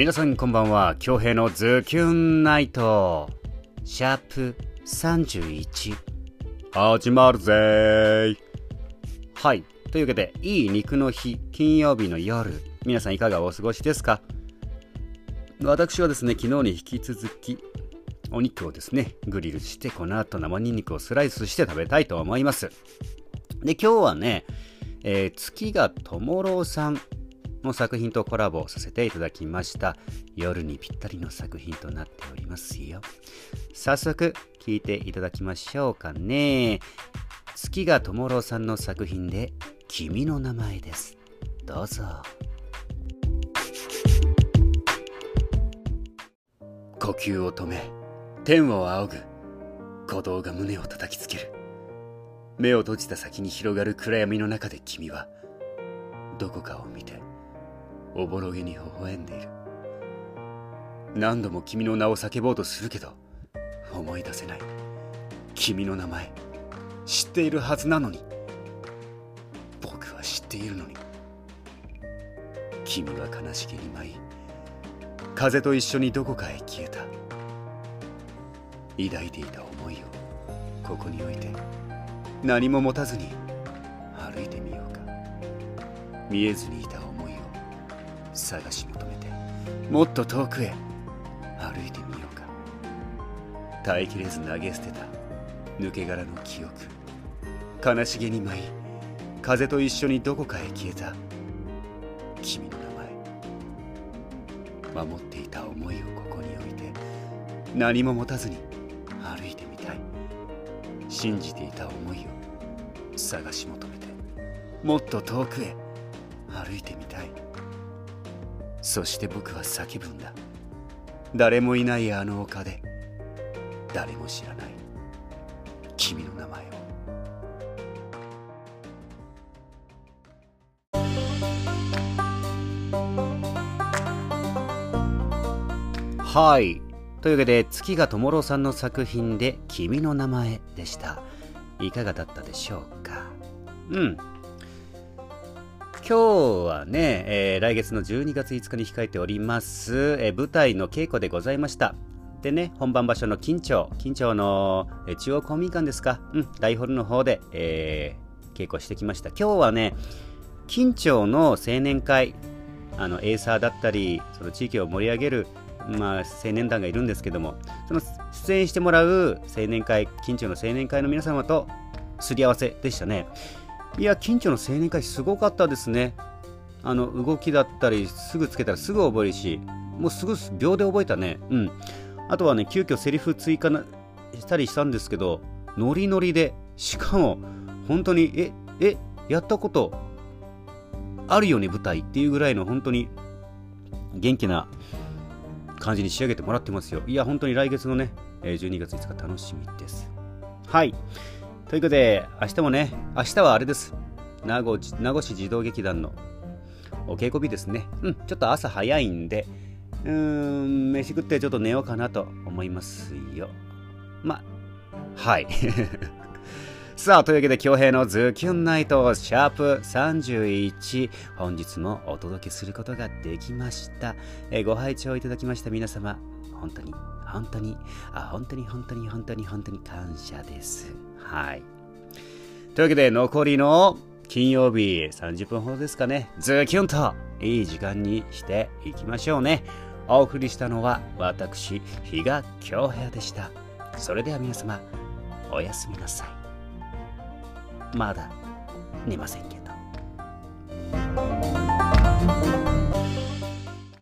皆さんこんばんは。京平のズキュンナイト。シャープ31始まるぜー。はい。というわけでいい肉の日金曜日の夜。皆さんいかがお過ごしですか？私はですね昨日に引き続きお肉をですねグリルしてこの後生ニンニクをスライスして食べたいと思います。で今日はね、えー、月がともろうさんの作品とコラボさせていただきました。夜にぴったりの作品となっておりますよ。早速聞いていただきましょうかね。月がともろさんの作品で君の名前です。どうぞ。呼吸を止め天を仰ぐ。鼓動が胸を叩きつける。目を閉じた先に広がる暗闇の中で君はどこかを見ておぼろげに微笑んでいる。何度も君の名を叫ぼうとするけど思い出せない。君の名前知っているはずなのに。僕は知っているのに。君は悲しげに舞い風と一緒にどこかへ消えた。抱いていた思いをここに置いて何も持たずに歩いてみようか。見えずにいた探し求めてもっと遠くへ歩いてみようか。耐えきれず投げ捨てた抜け殻の記憶。悲しげに舞い風と一緒にどこかへ消えた。君の名前。守っていた思いをここに置いて何も持たずに歩いてみたい。信じていた思いを探し求めてもっと遠くへ歩いてみたい。そして僕は叫ぶんだ。誰もいないあの丘で。誰も知らない。君の名前を。はい。というわけで月がともろさんの作品で「君の名前」でした。いかがだったでしょうか？うん今日はね、えー、来月の12月5日に控えております、えー、舞台の稽古でございましたでね、本番場所の金町、金町の、えー、中央公民館ですか、うん、大ホールの方で、え、稽古してきました。今日はね、金町の青年会、あのエーサーだったり、その地域を盛り上げる、まあ、青年団がいるんですけども、その出演してもらう青年会、金町の青年会の皆様とすり合わせでしたね。いや、近所の青年会すごかったですね。あの、動きだったり、すぐつけたらすぐ覚えるし、もうすぐ秒で覚えたね。うん。あとはね、急遽セリフ追加したりしたんですけど、ノリノリで、しかも、本当に、え、え、やったことあるよね、舞台っていうぐらいの本当に元気な感じに仕上げてもらってますよ。いや、本当に来月のね、12月5日楽しみです。はい。ということで、明日もね、明日はあれです。名護名護市児童劇団のお稽古日ですね。うん、ちょっと朝早いんで、うーん、飯食ってちょっと寝ようかなと思いますよ。ま、はい。さあ、というわけで、京平のズキュンナイト、シャープ31、本日もお届けすることができました。えご拝聴いただきました皆様、本当に本当にあ本当に本当に本当に本当に感謝です。はい。というわけで残りの金曜日30分ほどですかね。ズキュンといい時間にしていきましょうね。お送りしたのは私比嘉京平でした。それでは皆様おやすみなさい。まだ寝ませんけど。